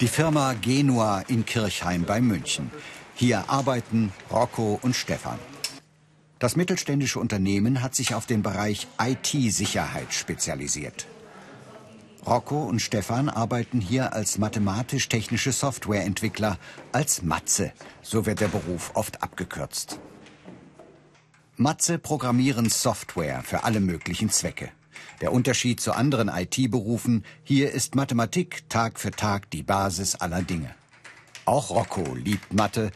Die Firma Genua in Kirchheim bei München. Hier arbeiten Rocco und Stefan. Das mittelständische Unternehmen hat sich auf den Bereich IT-Sicherheit spezialisiert. Rocco und Stefan arbeiten hier als mathematisch-technische Softwareentwickler, als Matze, so wird der Beruf oft abgekürzt. Matze programmieren Software für alle möglichen Zwecke. Der Unterschied zu anderen IT-Berufen, hier ist Mathematik Tag für Tag die Basis aller Dinge. Auch Rocco liebt Mathe,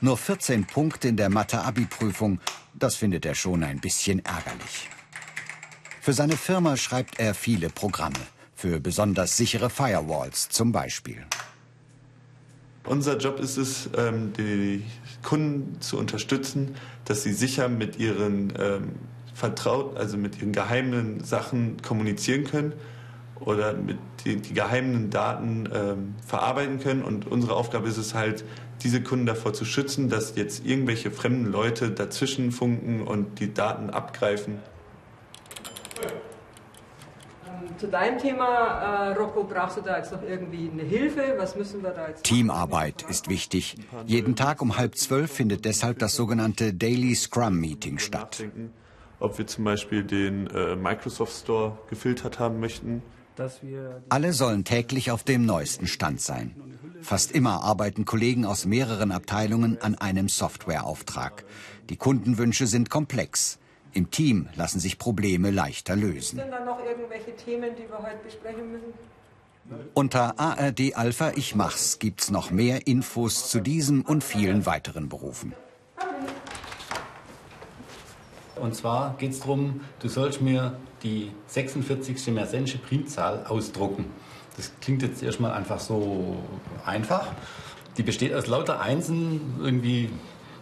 nur 14 Punkte in der Mathe-Abi-Prüfung, das findet er schon ein bisschen ärgerlich. Für seine Firma schreibt er viele Programme, für besonders sichere Firewalls zum Beispiel. Unser Job ist es, ähm, die Kunden zu unterstützen, dass sie sicher mit ihren ähm, vertraut, also mit ihren geheimen Sachen kommunizieren können oder mit die, die geheimen Daten ähm, verarbeiten können. Und unsere Aufgabe ist es halt, diese Kunden davor zu schützen, dass jetzt irgendwelche fremden Leute dazwischen funken und die Daten abgreifen. Ähm, zu deinem Thema, äh, Rocco, brauchst du da jetzt noch irgendwie eine Hilfe? Was müssen wir da jetzt Teamarbeit ist wichtig. Jeden Tag um halb zwölf findet deshalb das sogenannte Daily Scrum Meeting statt ob wir zum Beispiel den äh, Microsoft Store gefiltert haben möchten. Alle sollen täglich auf dem neuesten Stand sein. Fast immer arbeiten Kollegen aus mehreren Abteilungen an einem Softwareauftrag. Die Kundenwünsche sind komplex. Im Team lassen sich Probleme leichter lösen. Sind da noch irgendwelche Themen, die wir heute besprechen müssen? Unter ARD Alpha Ich Mach's gibt's noch mehr Infos zu diesem und vielen weiteren Berufen. Und zwar geht es darum, du sollst mir die 46. Mersensche Primzahl ausdrucken. Das klingt jetzt erstmal einfach so einfach. Die besteht aus lauter Einsen, irgendwie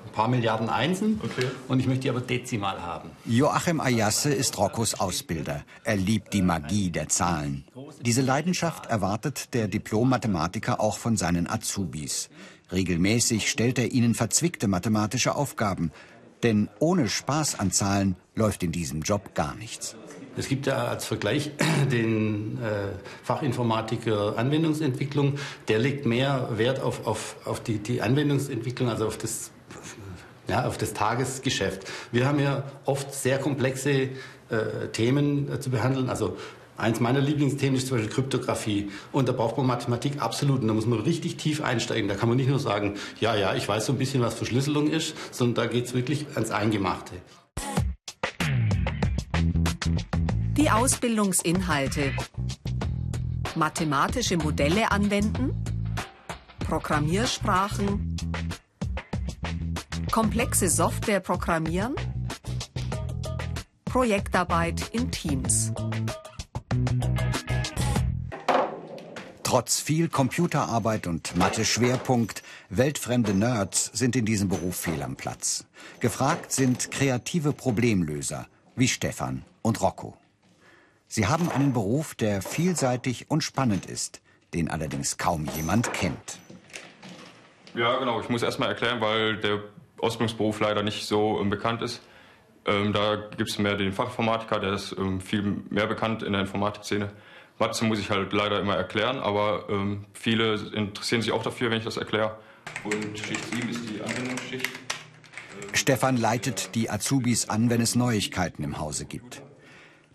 ein paar Milliarden Einsen. Okay. Und ich möchte die aber dezimal haben. Joachim Ayasse ist Roccos Ausbilder. Er liebt die Magie der Zahlen. Diese Leidenschaft erwartet der Diplom-Mathematiker auch von seinen Azubis. Regelmäßig stellt er ihnen verzwickte mathematische Aufgaben. Denn ohne Spaß an Zahlen läuft in diesem Job gar nichts. Es gibt ja als Vergleich den äh, Fachinformatiker Anwendungsentwicklung. Der legt mehr Wert auf, auf, auf die, die Anwendungsentwicklung, also auf das, ja, auf das Tagesgeschäft. Wir haben ja oft sehr komplexe äh, Themen äh, zu behandeln, also Eins meiner Lieblingsthemen ist zum Beispiel Kryptographie. Und da braucht man Mathematik absolut. Und da muss man richtig tief einsteigen. Da kann man nicht nur sagen, ja, ja, ich weiß so ein bisschen, was Verschlüsselung ist, sondern da geht es wirklich ans Eingemachte. Die Ausbildungsinhalte. Mathematische Modelle anwenden, Programmiersprachen, komplexe Software programmieren, Projektarbeit in Teams. Trotz viel Computerarbeit und Mathe-Schwerpunkt, weltfremde Nerds sind in diesem Beruf fehl am Platz. Gefragt sind kreative Problemlöser wie Stefan und Rocco. Sie haben einen Beruf, der vielseitig und spannend ist, den allerdings kaum jemand kennt. Ja, genau. Ich muss erst mal erklären, weil der Ausbildungsberuf leider nicht so ähm, bekannt ist. Ähm, da gibt es mehr den Fachinformatiker, der ist ähm, viel mehr bekannt in der Informatikszene. Mathe muss ich halt leider immer erklären, aber ähm, viele interessieren sich auch dafür, wenn ich das erkläre. Und Schicht 7 ist die Anwendungsschicht. Stefan leitet die Azubis an, wenn es Neuigkeiten im Hause gibt.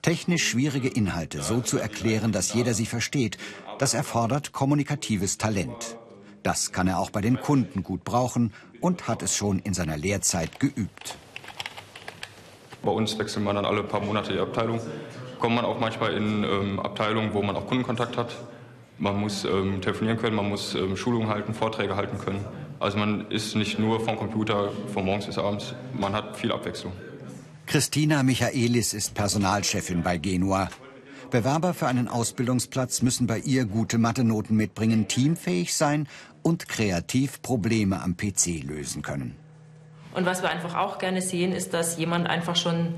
Technisch schwierige Inhalte so zu erklären, dass jeder sie versteht, das erfordert kommunikatives Talent. Das kann er auch bei den Kunden gut brauchen und hat es schon in seiner Lehrzeit geübt. Bei uns wechselt man dann alle paar Monate die Abteilung kommt man auch manchmal in ähm, Abteilungen, wo man auch Kundenkontakt hat. Man muss ähm, telefonieren können, man muss ähm, Schulungen halten, Vorträge halten können. Also man ist nicht nur vom Computer von morgens bis abends, man hat viel Abwechslung. Christina Michaelis ist Personalchefin bei Genua. Bewerber für einen Ausbildungsplatz müssen bei ihr gute Mathe-Noten mitbringen, teamfähig sein und kreativ Probleme am PC lösen können. Und was wir einfach auch gerne sehen, ist, dass jemand einfach schon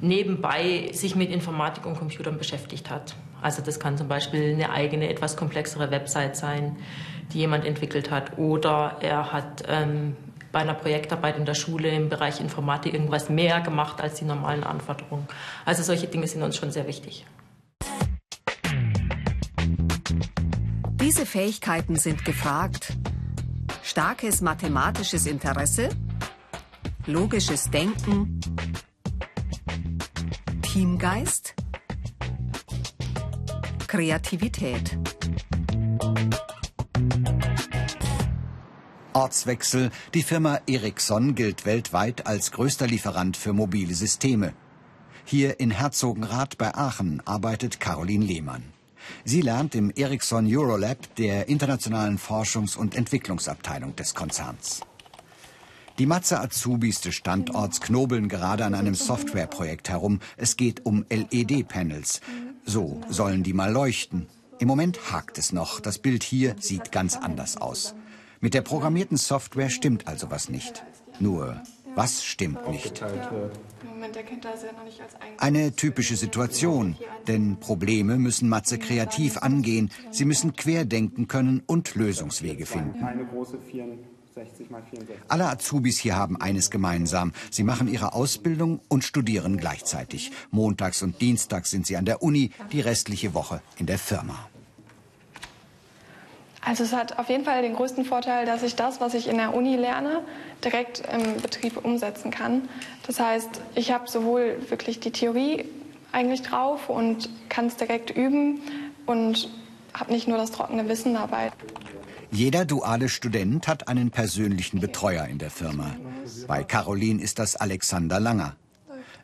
nebenbei sich mit Informatik und Computern beschäftigt hat. Also das kann zum Beispiel eine eigene, etwas komplexere Website sein, die jemand entwickelt hat. Oder er hat ähm, bei einer Projektarbeit in der Schule im Bereich Informatik irgendwas mehr gemacht als die normalen Anforderungen. Also solche Dinge sind uns schon sehr wichtig. Diese Fähigkeiten sind gefragt. Starkes mathematisches Interesse, logisches Denken, Teamgeist, Kreativität. Ortswechsel. Die Firma Ericsson gilt weltweit als größter Lieferant für mobile Systeme. Hier in Herzogenrath bei Aachen arbeitet Caroline Lehmann. Sie lernt im Ericsson Eurolab der internationalen Forschungs- und Entwicklungsabteilung des Konzerns. Die Matze Azubis des Standorts knobeln gerade an einem Softwareprojekt herum. Es geht um LED-Panels. So sollen die mal leuchten. Im Moment hakt es noch. Das Bild hier sieht ganz anders aus. Mit der programmierten Software stimmt also was nicht. Nur, was stimmt nicht? Eine typische Situation, denn Probleme müssen Matze kreativ angehen. Sie müssen querdenken können und Lösungswege finden. Alle Azubis hier haben eines gemeinsam. Sie machen ihre Ausbildung und studieren gleichzeitig. Montags und Dienstags sind sie an der Uni, die restliche Woche in der Firma. Also es hat auf jeden Fall den größten Vorteil, dass ich das, was ich in der Uni lerne, direkt im Betrieb umsetzen kann. Das heißt, ich habe sowohl wirklich die Theorie eigentlich drauf und kann es direkt üben und habe nicht nur das trockene Wissen dabei. Jeder duale Student hat einen persönlichen Betreuer in der Firma. Bei Caroline ist das Alexander Langer.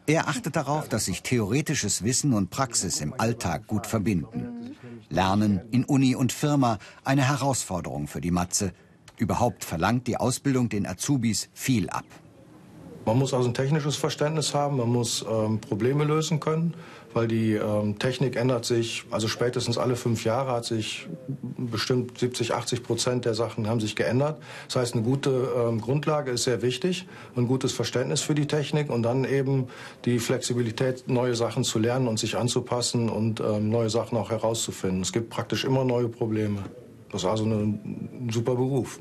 Er achtet darauf, dass sich theoretisches Wissen und Praxis im Alltag gut verbinden. Lernen in Uni und Firma eine Herausforderung für die Matze. Überhaupt verlangt die Ausbildung den Azubis viel ab. Man muss also ein technisches Verständnis haben, man muss ähm, Probleme lösen können, weil die ähm, Technik ändert sich, also spätestens alle fünf Jahre hat sich bestimmt 70, 80 Prozent der Sachen haben sich geändert. Das heißt, eine gute ähm, Grundlage ist sehr wichtig, ein gutes Verständnis für die Technik und dann eben die Flexibilität, neue Sachen zu lernen und sich anzupassen und ähm, neue Sachen auch herauszufinden. Es gibt praktisch immer neue Probleme. Das ist also ein super Beruf.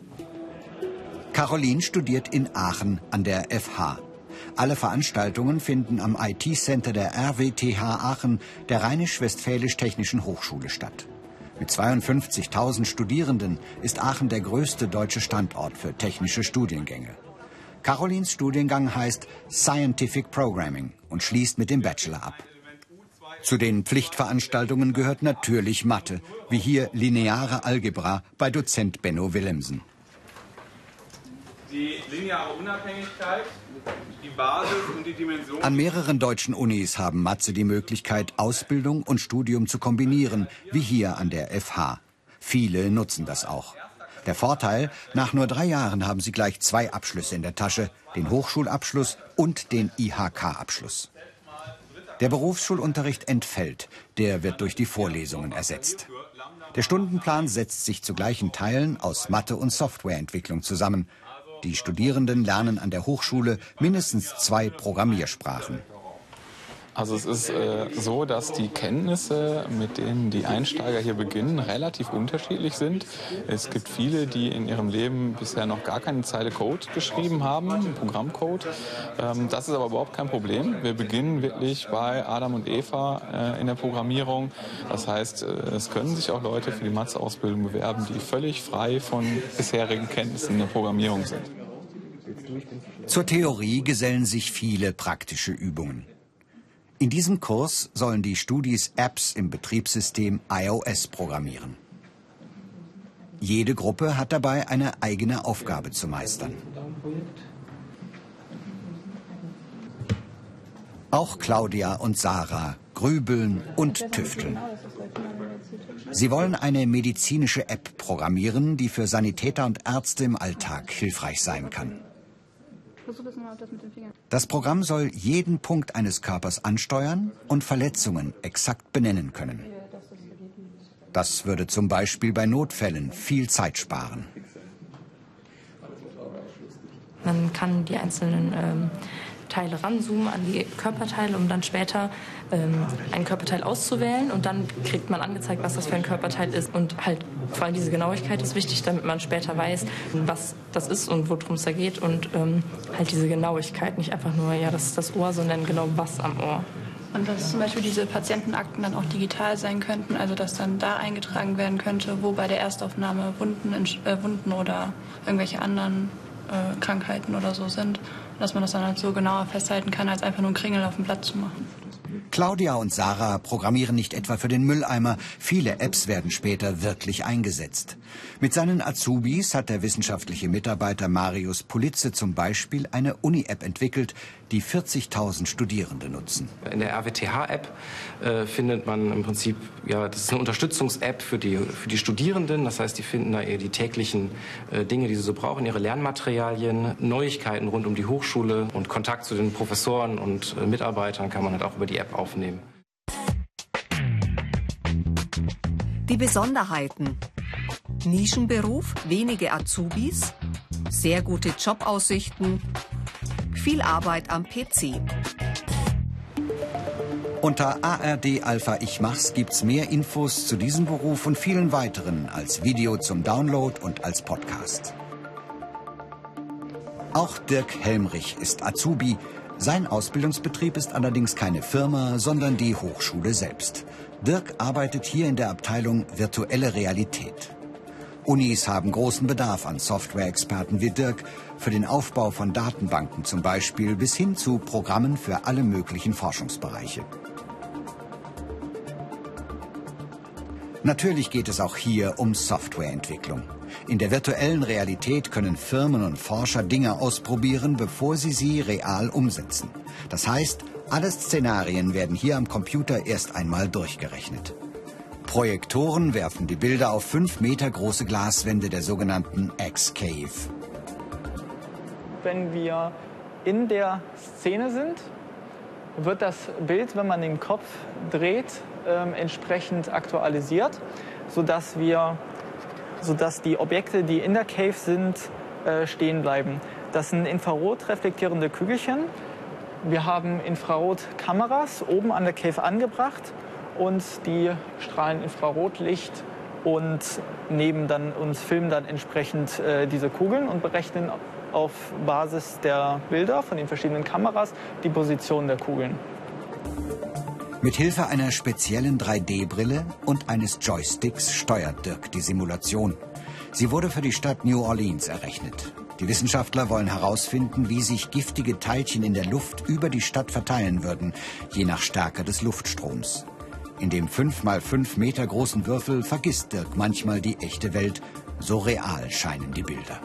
Caroline studiert in Aachen an der FH. Alle Veranstaltungen finden am IT-Center der RWTH Aachen, der Rheinisch-Westfälisch-Technischen Hochschule statt. Mit 52.000 Studierenden ist Aachen der größte deutsche Standort für technische Studiengänge. Carolins Studiengang heißt Scientific Programming und schließt mit dem Bachelor ab. Zu den Pflichtveranstaltungen gehört natürlich Mathe, wie hier lineare Algebra bei Dozent Benno Willemsen. Die lineare Unabhängigkeit, die Basis und die Dimension. An mehreren deutschen Unis haben Matze die Möglichkeit, Ausbildung und Studium zu kombinieren, wie hier an der FH. Viele nutzen das auch. Der Vorteil, nach nur drei Jahren haben sie gleich zwei Abschlüsse in der Tasche, den Hochschulabschluss und den IHK-Abschluss. Der Berufsschulunterricht entfällt, der wird durch die Vorlesungen ersetzt. Der Stundenplan setzt sich zu gleichen Teilen aus Mathe- und Softwareentwicklung zusammen. Die Studierenden lernen an der Hochschule mindestens zwei Programmiersprachen. Also es ist äh, so, dass die Kenntnisse, mit denen die Einsteiger hier beginnen, relativ unterschiedlich sind. Es gibt viele, die in ihrem Leben bisher noch gar keine Zeile Code geschrieben haben, Programmcode. Ähm, das ist aber überhaupt kein Problem. Wir beginnen wirklich bei Adam und Eva äh, in der Programmierung. Das heißt, äh, es können sich auch Leute für die Mathe-Ausbildung bewerben, die völlig frei von bisherigen Kenntnissen in der Programmierung sind. Zur Theorie gesellen sich viele praktische Übungen. In diesem Kurs sollen die Studis Apps im Betriebssystem iOS programmieren. Jede Gruppe hat dabei eine eigene Aufgabe zu meistern. Auch Claudia und Sarah grübeln und tüfteln. Sie wollen eine medizinische App programmieren, die für Sanitäter und Ärzte im Alltag hilfreich sein kann. Das Programm soll jeden Punkt eines Körpers ansteuern und Verletzungen exakt benennen können. Das würde zum Beispiel bei Notfällen viel Zeit sparen. Man kann die einzelnen ähm, Teile ranzoomen an die Körperteile, um dann später ähm, ein Körperteil auszuwählen. Und dann kriegt man angezeigt, was das für ein Körperteil ist. Und halt vor allem diese Genauigkeit ist wichtig, damit man später weiß, was das ist und worum es da geht. Und ähm, halt diese Genauigkeit, nicht einfach nur, ja, das ist das Ohr, sondern genau was am Ohr. Und dass zum Beispiel diese Patientenakten dann auch digital sein könnten, also dass dann da eingetragen werden könnte, wo bei der Erstaufnahme Wunden, äh, Wunden oder irgendwelche anderen äh, Krankheiten oder so sind. Dass man das dann halt so genauer festhalten kann, als einfach nur einen Kringel auf dem Blatt zu machen. Claudia und Sarah programmieren nicht etwa für den Mülleimer. Viele Apps werden später wirklich eingesetzt. Mit seinen Azubis hat der wissenschaftliche Mitarbeiter Marius Pulitze zum Beispiel eine Uni-App entwickelt, die 40.000 Studierende nutzen. In der RWTH-App äh, findet man im Prinzip, ja, das ist eine Unterstützungs-App für die, für die Studierenden. Das heißt, die finden da eher die täglichen äh, Dinge, die sie so brauchen, ihre Lernmaterialien, Neuigkeiten rund um die Hochschule und Kontakt zu den Professoren und äh, Mitarbeitern kann man halt auch über die App aufnehmen. Die Besonderheiten. Nischenberuf, wenige Azubis, sehr gute Jobaussichten, viel Arbeit am PC. Unter ARD Alpha Ich Mach's gibt's mehr Infos zu diesem Beruf und vielen weiteren als Video zum Download und als Podcast. Auch Dirk Helmrich ist Azubi. Sein Ausbildungsbetrieb ist allerdings keine Firma, sondern die Hochschule selbst. Dirk arbeitet hier in der Abteilung Virtuelle Realität. Unis haben großen Bedarf an Software-Experten wie Dirk für den Aufbau von Datenbanken zum Beispiel bis hin zu Programmen für alle möglichen Forschungsbereiche. Natürlich geht es auch hier um Softwareentwicklung. In der virtuellen Realität können Firmen und Forscher Dinge ausprobieren, bevor sie sie real umsetzen. Das heißt, alle Szenarien werden hier am Computer erst einmal durchgerechnet. Projektoren werfen die Bilder auf fünf Meter große Glaswände der sogenannten X-Cave. Wenn wir in der Szene sind, wird das Bild, wenn man den Kopf dreht, äh, entsprechend aktualisiert, sodass, wir, sodass die Objekte, die in der Cave sind, äh, stehen bleiben. Das sind infrarot reflektierende Kügelchen. Wir haben Infrarotkameras oben an der Cave angebracht und die strahlen Infrarotlicht und nehmen dann uns filmen dann entsprechend äh, diese Kugeln und berechnen auf Basis der Bilder von den verschiedenen Kameras die Position der Kugeln. Mit Hilfe einer speziellen 3D-Brille und eines Joysticks steuert Dirk die Simulation. Sie wurde für die Stadt New Orleans errechnet. Die Wissenschaftler wollen herausfinden, wie sich giftige Teilchen in der Luft über die Stadt verteilen würden, je nach Stärke des Luftstroms. In dem 5 mal 5 Meter großen Würfel vergisst Dirk manchmal die echte Welt. So real scheinen die Bilder.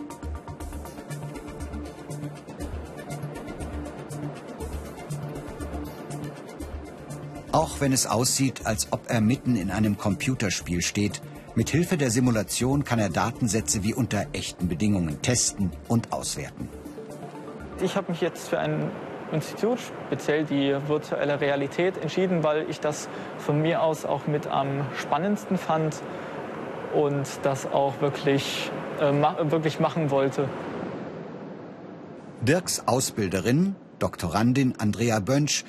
Auch wenn es aussieht, als ob er mitten in einem Computerspiel steht, mit Hilfe der Simulation kann er Datensätze wie unter echten Bedingungen testen und auswerten. Ich habe mich jetzt für ein Institut, speziell die virtuelle Realität, entschieden, weil ich das von mir aus auch mit am spannendsten fand und das auch wirklich, äh, ma wirklich machen wollte. Dirks Ausbilderin, Doktorandin Andrea Bönsch,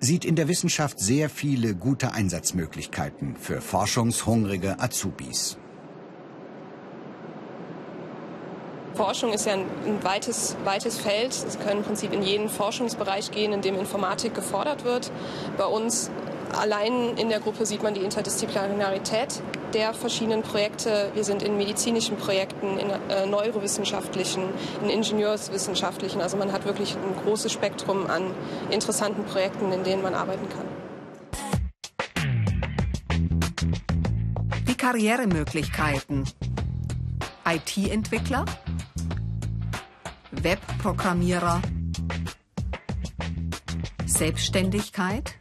sieht in der Wissenschaft sehr viele gute Einsatzmöglichkeiten für forschungshungrige Azubis. Forschung ist ja ein, weites, weites Feld. Sie können im Prinzip in jeden Forschungsbereich gehen, in dem Informatik gefordert wird. Bei uns allein in der Gruppe sieht man die Interdisziplinarität der verschiedenen Projekte. Wir sind in medizinischen Projekten, in äh, neurowissenschaftlichen, in ingenieurswissenschaftlichen. Also man hat wirklich ein großes Spektrum an interessanten Projekten, in denen man arbeiten kann. Die Karrieremöglichkeiten. IT-Entwickler, Webprogrammierer, Selbstständigkeit,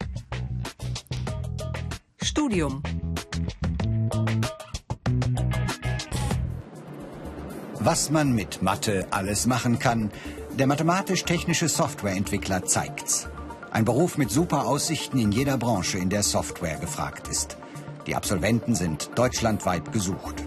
Studium. Was man mit Mathe alles machen kann, der mathematisch-technische Softwareentwickler zeigt's. Ein Beruf mit super Aussichten in jeder Branche, in der Software gefragt ist. Die Absolventen sind deutschlandweit gesucht.